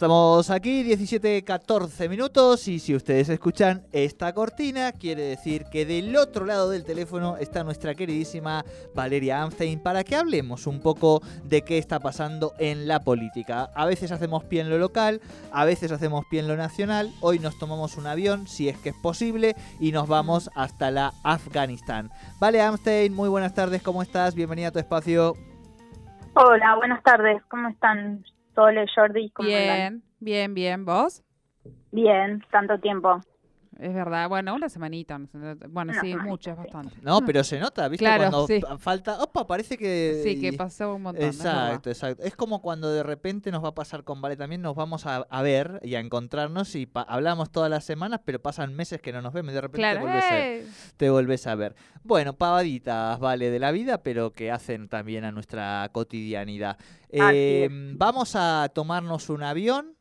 Estamos aquí, 17, 14 minutos y si ustedes escuchan esta cortina, quiere decir que del otro lado del teléfono está nuestra queridísima Valeria Amstein para que hablemos un poco de qué está pasando en la política. A veces hacemos pie en lo local, a veces hacemos pie en lo nacional, hoy nos tomamos un avión, si es que es posible, y nos vamos hasta la Afganistán. Vale Amstein, muy buenas tardes, ¿cómo estás? Bienvenida a tu espacio. Hola, buenas tardes, ¿cómo están? Sole, Jordi, ¿cómo Bien, bien, bien. ¿Vos? Bien, tanto tiempo. Es verdad, bueno, una semanita. Bueno, sí, mucho, es bastante. No, pero se nota, ¿viste? Claro, cuando sí. falta. Opa, parece que. Sí, que pasó un montón. es Exacto, exacto. Es como cuando de repente nos va a pasar con Vale también, nos vamos a, a ver y a encontrarnos y pa- hablamos todas las semanas, pero pasan meses que no nos vemos y de repente Claro, te, volvés a, ¡eh! te volvés a ver. Bueno, pavaditas, Vale, de la vida, pero que hacen también a nuestra cotidianidad. Eh, es. vamos a tomarnos un avión.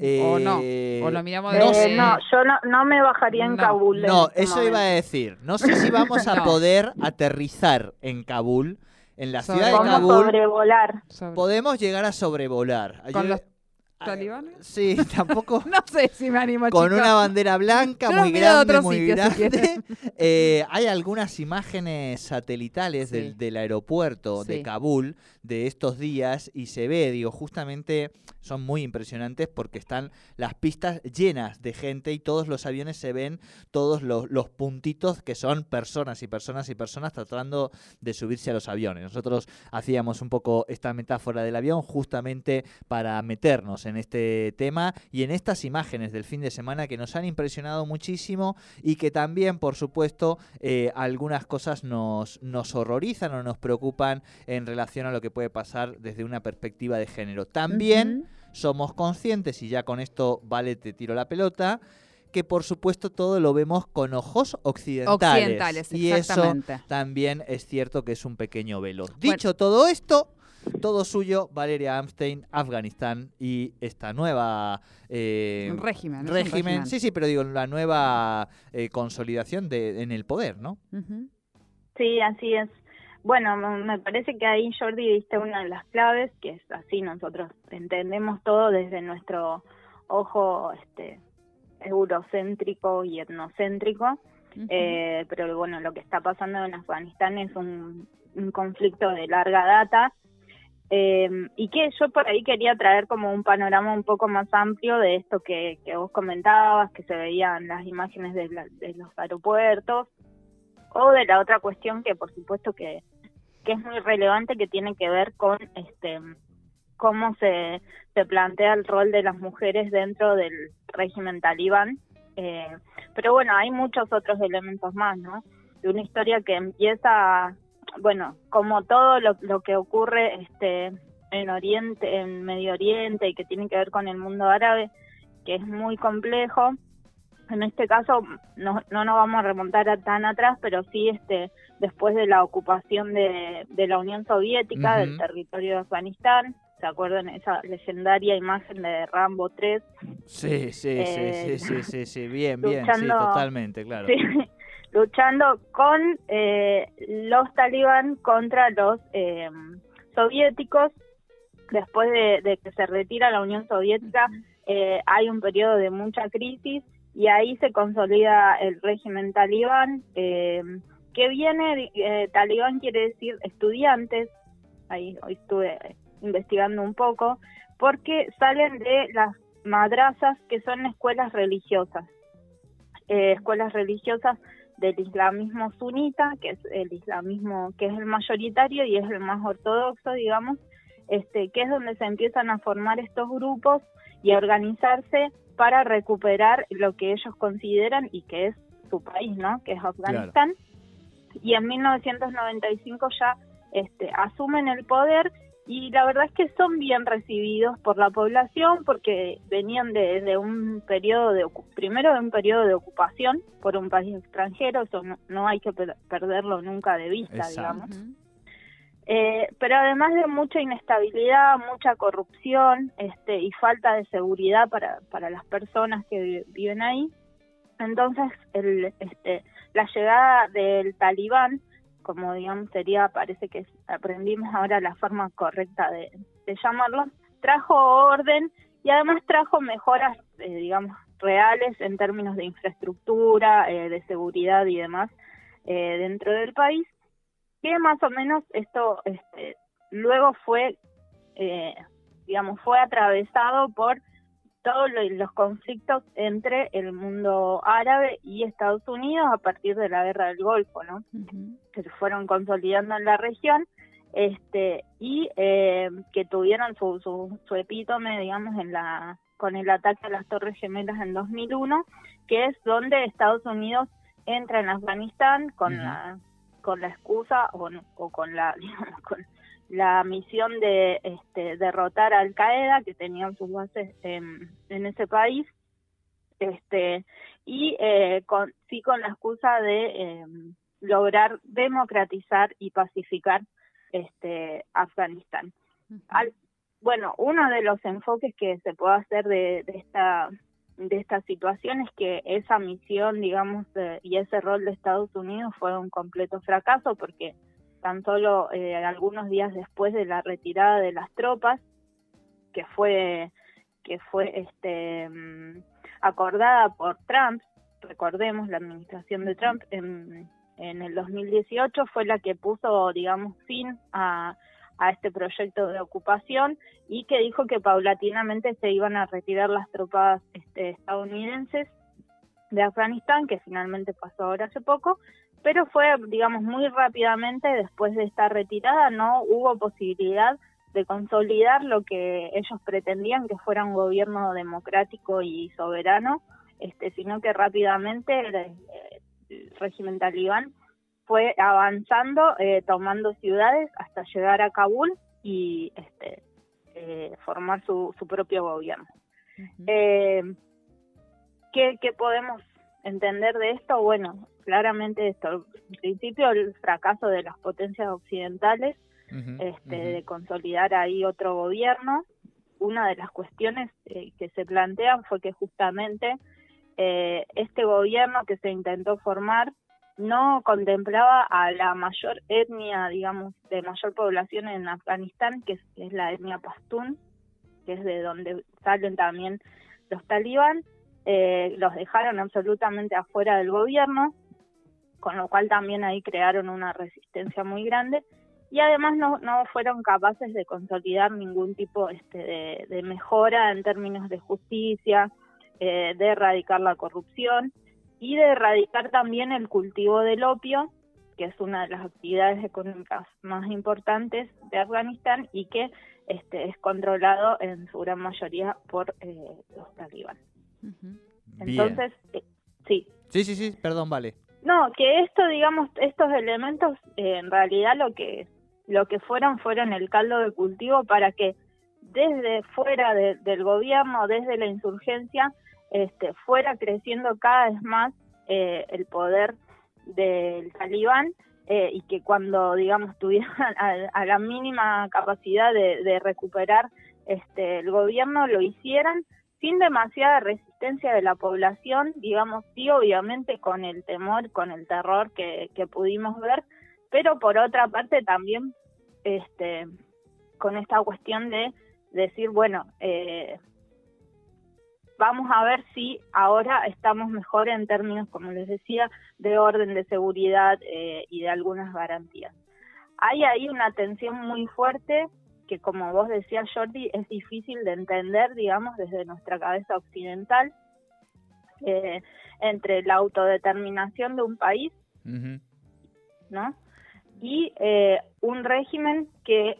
O no, Eh, o lo miramos Eh, de no sé. no, yo no, no me bajaría en No. Kabul. en No, este eso iba a decir. No sé si vamos a No. poder aterrizar en Kabul, en la Sobre- ciudad de Kabul. sobrevolar. sobre- Podemos llegar a sobrevolar. ¿Con Yo- los talibanes? Sí, tampoco. No sé si me animo, Con una bandera blanca Yo muy grande, muy sitio, si grande. Eh, hay algunas imágenes satelitales Sí. del, del aeropuerto de. Kabul de estos días y se ve, digo, justamente son muy impresionantes porque están las pistas llenas de gente y todos los aviones se ven todos los, los puntitos que son personas y personas y personas tratando de subirse a los aviones. Nosotros hacíamos un poco esta metáfora del avión justamente para meternos en este tema y en estas imágenes del fin de semana que nos han impresionado muchísimo y que también, por supuesto, eh, algunas cosas nos, nos horrorizan o nos preocupan en relación a lo que puede pasar desde una perspectiva de género. También somos conscientes, y ya con esto vale, te tiro la pelota, que por supuesto todo lo vemos con ojos occidentales. Occidentales, y eso también es cierto que es un pequeño velo. Dicho todo esto, todo suyo, Valeria Amstein, Afganistán y esta nueva eh, Un régimen. un régimen. régimen. Sí, sí, pero digo, la nueva eh, consolidación de, en el poder, ¿no? Ujú. Sí, así es. Bueno, me parece que ahí Jordi diste una de las claves, que es así, nosotros entendemos todo desde nuestro ojo este eurocéntrico y etnocéntrico, eh, pero bueno, lo que está pasando en Afganistán es un, un conflicto de larga data eh, y que yo por ahí quería traer como un panorama un poco más amplio de esto que, que vos comentabas, que se veían las imágenes de, la- de los aeropuertos o de la otra cuestión que por supuesto que, que es muy relevante que tiene que ver con este cómo se, se plantea el rol de las mujeres dentro del régimen talibán. Eh, pero bueno, hay muchos otros elementos más, ¿no? De una historia que empieza, bueno, como todo lo, lo que ocurre este en Oriente, en Medio Oriente y que tiene que ver con el mundo árabe, que es muy complejo. En este caso no, no nos vamos a remontar a tan atrás, pero sí este después de la ocupación de, de la Unión Soviética del territorio de Afganistán, ¿se acuerdan esa legendaria imagen de Rambo 3? Sí, sí, Eh, sí, sí, sí, sí, bien, bien, sí, totalmente, claro. Sí, luchando con eh, los talibán contra los eh, soviéticos. Después de, de que se retira la Unión Soviética, eh, hay un periodo de mucha crisis y ahí se consolida el régimen talibán. Eh, que viene, eh, talibán quiere decir estudiantes, ahí hoy estuve investigando un poco, porque salen de las madrazas que son escuelas religiosas, eh, escuelas religiosas del islamismo sunita, que es el islamismo que es el mayoritario y es el más ortodoxo, digamos, este, que es donde se empiezan a formar estos grupos y a organizarse para recuperar lo que ellos consideran y que es su país, ¿no? Que es Afganistán. Y en 1995 ya este, asumen el poder y la verdad es que son bien recibidos por la población porque venían de, de un periodo de ocu- primero de un periodo de ocupación por un país extranjero eso no, no hay que per- perderlo nunca de vista Exacto. digamos eh, pero además de mucha inestabilidad, mucha corrupción este, y falta de seguridad para, para las personas que vi- viven ahí, entonces el, este, la llegada del talibán, como digamos sería, parece que aprendimos ahora la forma correcta de, llamarlo, trajo orden y además trajo mejoras, eh, digamos, reales en términos de infraestructura, eh, de seguridad y demás eh, dentro del país, que más o menos esto este, luego fue, digamos, fue atravesado por todos los conflictos entre el mundo árabe y Estados Unidos a partir de la guerra del Golfo, ¿no? Que se fueron consolidando en la región este y eh, que tuvieron su, su, su epítome, digamos, en la con el ataque a las Torres Gemelas en 2001, que es donde Estados Unidos entra en Afganistán con la con la excusa o, o con la digamos, con la misión de este, derrotar a Al Qaeda que tenían sus bases en, en ese país este y eh, con sí con la excusa de eh, lograr democratizar y pacificar este, Afganistán. bueno, uno de los enfoques que se puede hacer de, esta de esta situación es que esa misión, digamos, y ese rol de Estados Unidos fue un completo fracaso porque tan solo eh, algunos días después de la retirada de las tropas, que fue que fue este mm, acordada por Trump, recordemos la administración de Trump en en el 2018 fue la que puso, digamos, fin a, a este proyecto de ocupación y que dijo que paulatinamente se iban a retirar las tropas este, estadounidenses de Afganistán, que finalmente pasó ahora hace poco, pero fue, digamos, muy rápidamente después de esta retirada, no hubo posibilidad de consolidar lo que ellos pretendían que fuera un gobierno democrático y soberano, este, sino que rápidamente eh, régimen talibán fue avanzando, eh, tomando ciudades hasta llegar a Kabul y este, eh, formar su, su propio gobierno. eh, ¿qué, ¿Qué podemos entender de esto? Bueno, claramente esto, en principio el fracaso de las potencias occidentales este, de consolidar ahí otro gobierno. Una de las cuestiones eh, que se plantean fue que justamente eh, este gobierno que se intentó formar no contemplaba a la mayor etnia, digamos, de mayor población en Afganistán, que es, la etnia pastún, que es de donde salen también los talibán, eh, los dejaron absolutamente afuera del gobierno, con lo cual también ahí crearon una resistencia muy grande. Y además no, no fueron capaces de consolidar ningún tipo este, de, mejora en términos de justicia, eh, de erradicar la corrupción y de erradicar también el cultivo del opio, que es una de las actividades económicas más importantes de Afganistán y que este, es controlado en su gran mayoría por eh, los Entonces, eh, sí. Sí, sí, sí, perdón, vale. No, que esto, digamos, estos elementos en realidad lo que lo que fueron fueron el caldo de cultivo para que desde fuera del gobierno, desde la insurgencia, este, fuera creciendo cada vez más eh, el poder del talibán eh, y que cuando, digamos, tuvieran a, la mínima capacidad de, recuperar este, el gobierno, lo hicieran sin demasiada resistencia de la población, digamos, sí, obviamente con el temor, con el terror que, pudimos ver, pero por otra parte también este, con esta cuestión de decir, bueno, eh, vamos a ver si ahora estamos mejor en términos, como les decía, de orden de seguridad eh, y de algunas garantías. Hay ahí una tensión muy fuerte que, como vos decías, Jordi, es difícil de entender, digamos, desde nuestra cabeza occidental, eh, entre la autodeterminación de un país, ¿no? Y eh, un régimen que,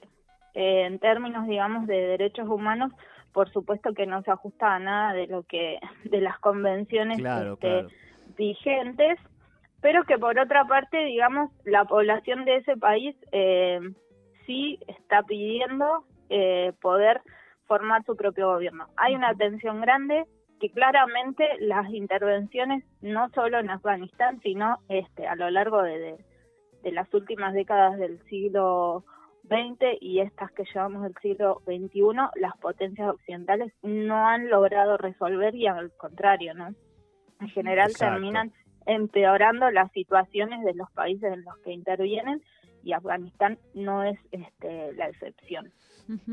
en términos, digamos, de derechos humanos, por supuesto que no se ajusta a nada de lo que de las convenciones este, vigentes pero que por otra parte digamos la población de ese país eh, sí está pidiendo eh, poder formar su propio gobierno. Hay una tensión grande que claramente las intervenciones no solo en Afganistán sino este a lo largo de, de las últimas décadas del siglo 20 y estas que llevamos del siglo XXI, las potencias occidentales no han logrado resolver y al contrario, ¿no? En general terminan empeorando las situaciones de los países en los que intervienen y Afganistán no es este, la excepción.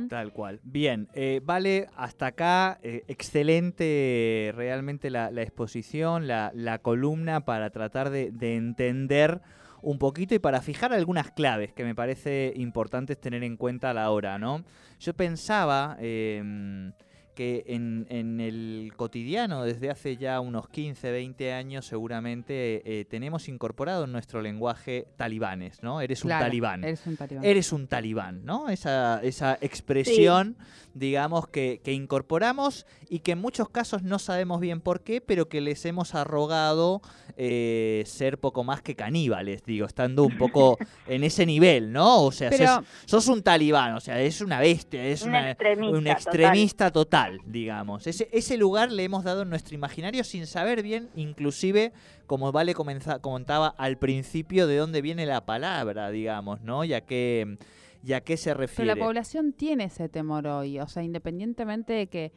Tal cual. Bien, eh, vale, hasta acá, eh, excelente realmente la, exposición, la, columna para tratar de, de, entender un poquito y para fijar algunas claves que me parece importantes tener en cuenta a la hora, ¿no? Yo pensaba... Eh, que en, en, el cotidiano, desde hace ya unos 15, 20 años, seguramente eh, tenemos incorporado en nuestro lenguaje talibanes, ¿no? Eres un talibán. Eres un talibán. Eres un talibán, ¿no? Esa, esa expresión, digamos, que, que, incorporamos y que en muchos casos no sabemos bien por qué, pero que les hemos arrogado eh, ser poco más que caníbales, digo, estando un poco en ese nivel, ¿no? O sea, sos, un talibán, o sea, es una bestia, es un extremista, total. Digamos. Ese, ese lugar le hemos dado en nuestro imaginario sin saber bien, inclusive, como Vale comentaba al principio, de dónde viene la palabra, digamos, ¿no? Ya que... ¿Y qué se refiere? Pero la población tiene ese temor hoy, o sea, independientemente de que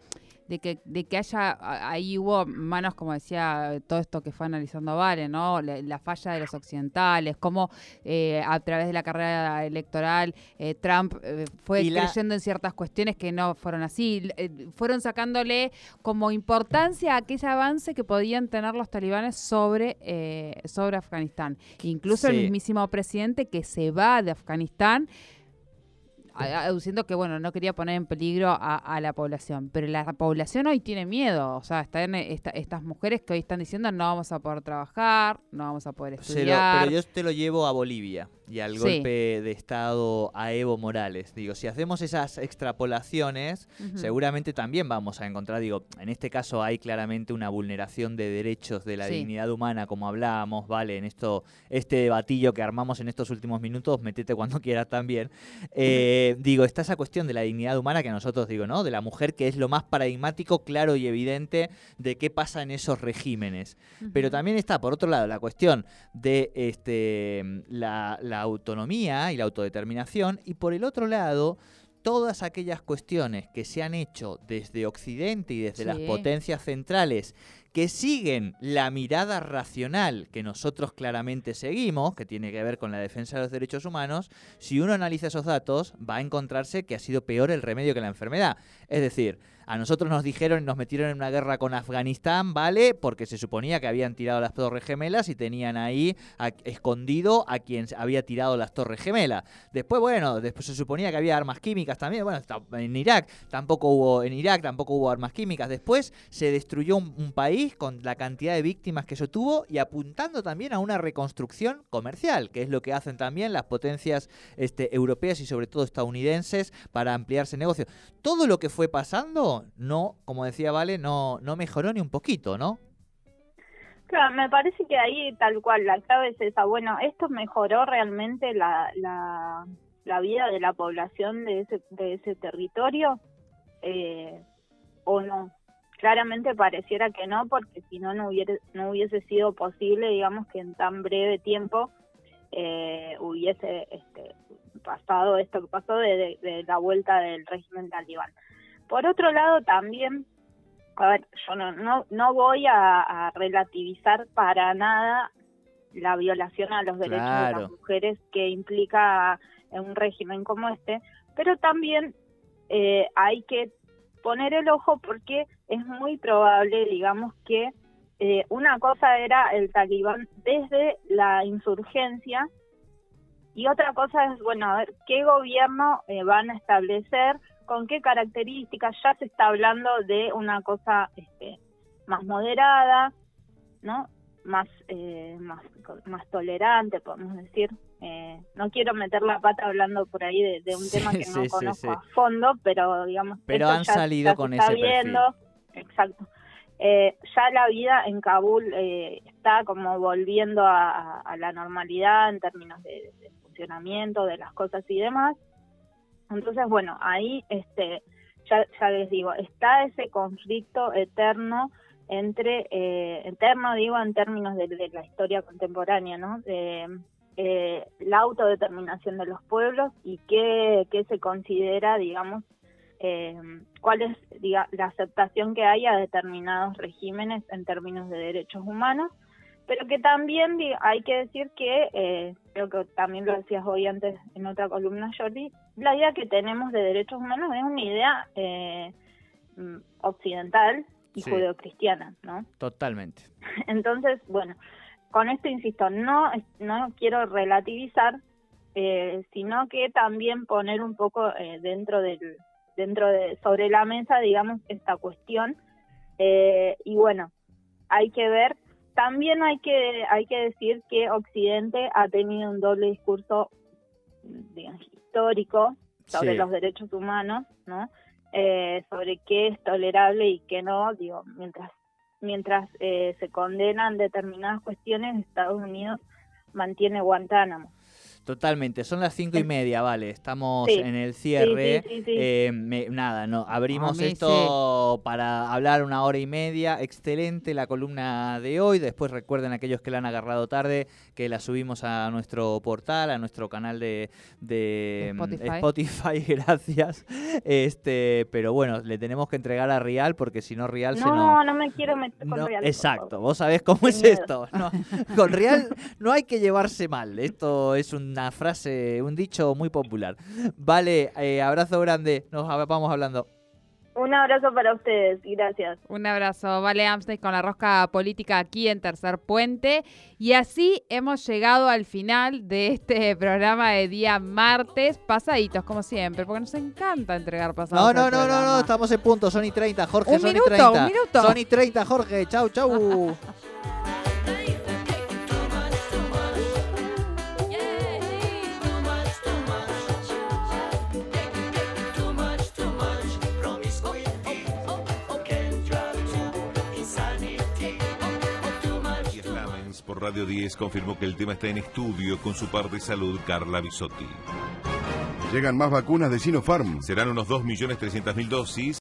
de que, de que haya, ahí hubo manos, como decía, todo esto que fue analizando Vale, ¿no? La, falla de los occidentales, cómo eh, a través de la carrera electoral eh, Trump eh, fue creyendo en ciertas cuestiones que no fueron así, fueron sacándole como importancia a aquel avance que podían tener los talibanes sobre, sobre Afganistán. Incluso el mismísimo presidente que se va de Afganistán aduciendo que, bueno, no quería poner en peligro a, la población, pero la población hoy tiene miedo, o sea, están estas mujeres que hoy están diciendo no vamos a poder trabajar, no vamos a poder estudiar. pero yo te lo llevo a Bolivia y al golpe de Estado a Evo Morales. Digo, si hacemos esas extrapolaciones, seguramente también vamos a encontrar, digo, en este caso hay claramente una vulneración de derechos de la dignidad humana, como hablábamos, ¿vale? En esto, este debatillo que armamos en estos últimos minutos, metete cuando quieras también. Eh, digo, está esa cuestión de la dignidad humana que nosotros digo, ¿no? De la mujer que es lo más paradigmático, claro y evidente de qué pasa en esos regímenes. Pero también está, por otro lado, la cuestión de este, la la autonomía y la autodeterminación, y por el otro lado, todas aquellas cuestiones que se han hecho desde Occidente y desde las potencias centrales que siguen la mirada racional que nosotros claramente seguimos, que tiene que ver con la defensa de los derechos humanos, si uno analiza esos datos va a encontrarse que ha sido peor el remedio que la enfermedad. Es decir, a nosotros nos dijeron y nos metieron en una guerra con Afganistán, ¿vale? Porque se suponía que habían tirado las torres gemelas y tenían ahí escondido a quien había tirado las torres gemelas. Después, bueno, después se suponía que había armas químicas también. Bueno, en Irak tampoco hubo, en Irak tampoco hubo armas químicas. Después se destruyó un, país con la cantidad de víctimas que eso tuvo y apuntando también a una reconstrucción comercial, que es lo que hacen también las potencias este, europeas y sobre todo estadounidenses para ampliarse negocios. Todo lo que fue pasando no, como decía Vale, no, no mejoró ni un poquito, ¿no? Claro, me parece que ahí tal cual, la clave es esa. Bueno, ¿esto mejoró realmente la, la, la vida de la población de ese, de ese territorio? Eh, ¿O no? Claramente pareciera que no, porque si no, no hubiese, no hubiese sido posible, digamos, que en tan breve tiempo eh, hubiese este, pasado esto que pasó de, la vuelta del régimen talibán. Por otro lado, también, a ver, yo no, no, no voy a, relativizar para nada la violación a los derechos de las mujeres que implica un régimen como este, pero también eh, hay que poner el ojo porque es muy probable, digamos, que eh, una cosa era el talibán desde la insurgencia y otra cosa es, bueno, a ver, ¿qué gobierno eh, van a establecer con qué características, ya se está hablando de una cosa este, más moderada, ¿no? Más, eh, más, más tolerante, podemos decir. Eh, no quiero meter la pata hablando por ahí de, un tema que no conozco a fondo, pero digamos, pero han salido con está viendo, exacto. Eh, ya la vida en Kabul está como volviendo a, la normalidad en términos de funcionamiento de las cosas y demás. Entonces, bueno, ahí este, ya, ya les digo, está ese conflicto eterno entre, eh, eterno digo en términos de, la historia contemporánea, ¿no? De, eh, la autodeterminación de los pueblos y qué, qué se considera, digamos, eh, cuál es la aceptación que hay a determinados regímenes en términos de derechos humanos, pero que también hay que decir que, eh, creo que también lo decías hoy antes en otra columna, Jordi, la idea que tenemos de derechos humanos es una idea eh, mm, occidental y Sí. judeocristiana, ¿no? Totalmente. Entonces, bueno, con esto insisto, no, no quiero relativizar, eh, sino que también poner un poco eh, dentro del, dentro de, sobre la mesa, digamos, esta cuestión. Eh, y bueno, hay que ver, también hay que, hay que decir que Occidente ha tenido un doble discurso, digamos, histórico sobre Sí. los derechos humanos, ¿no? Eh, sobre qué es tolerable y qué no, digo, mientras mientras eh, se condenan determinadas cuestiones, Estados Unidos mantiene Guantánamo. Totalmente, son las cinco y media, vale. Estamos Sí, en el cierre. sí, sí, sí. Eh, me- nada, no, abrimos esto para hablar una hora y media. Excelente la columna de hoy. Después recuerden aquellos que la han agarrado tarde que la subimos a nuestro portal, a nuestro canal de, de, mm, Spotify. Spotify, gracias. Este, pero bueno, le tenemos que entregar a Rial porque si no Rial se nos No, no me quiero meter con no, Real. exacto, vos sabés cómo es miedo. esto. ¿no? Con Real no hay que llevarse mal. Esto es una frase, un dicho muy popular. Vale, eh, abrazo grande. Nos vamos hablando. Un abrazo para ustedes y gracias. Un abrazo, Vale Amstein con la rosca política aquí en Tercer Puente. Y así hemos llegado al final de este programa de día martes, pasaditos como siempre, porque nos encanta entregar pasados. No, no, no, no, no, estamos en punto. Son y 30, Jorge. Un son y minuto, 30. un minuto. Son y 30, Jorge. Chau, chau. Radio 10 confirmó que el tema está en estudio con su par de salud Carla Bisotti. Llegan más vacunas de Sinopharm. Serán unos 2.300.000 dosis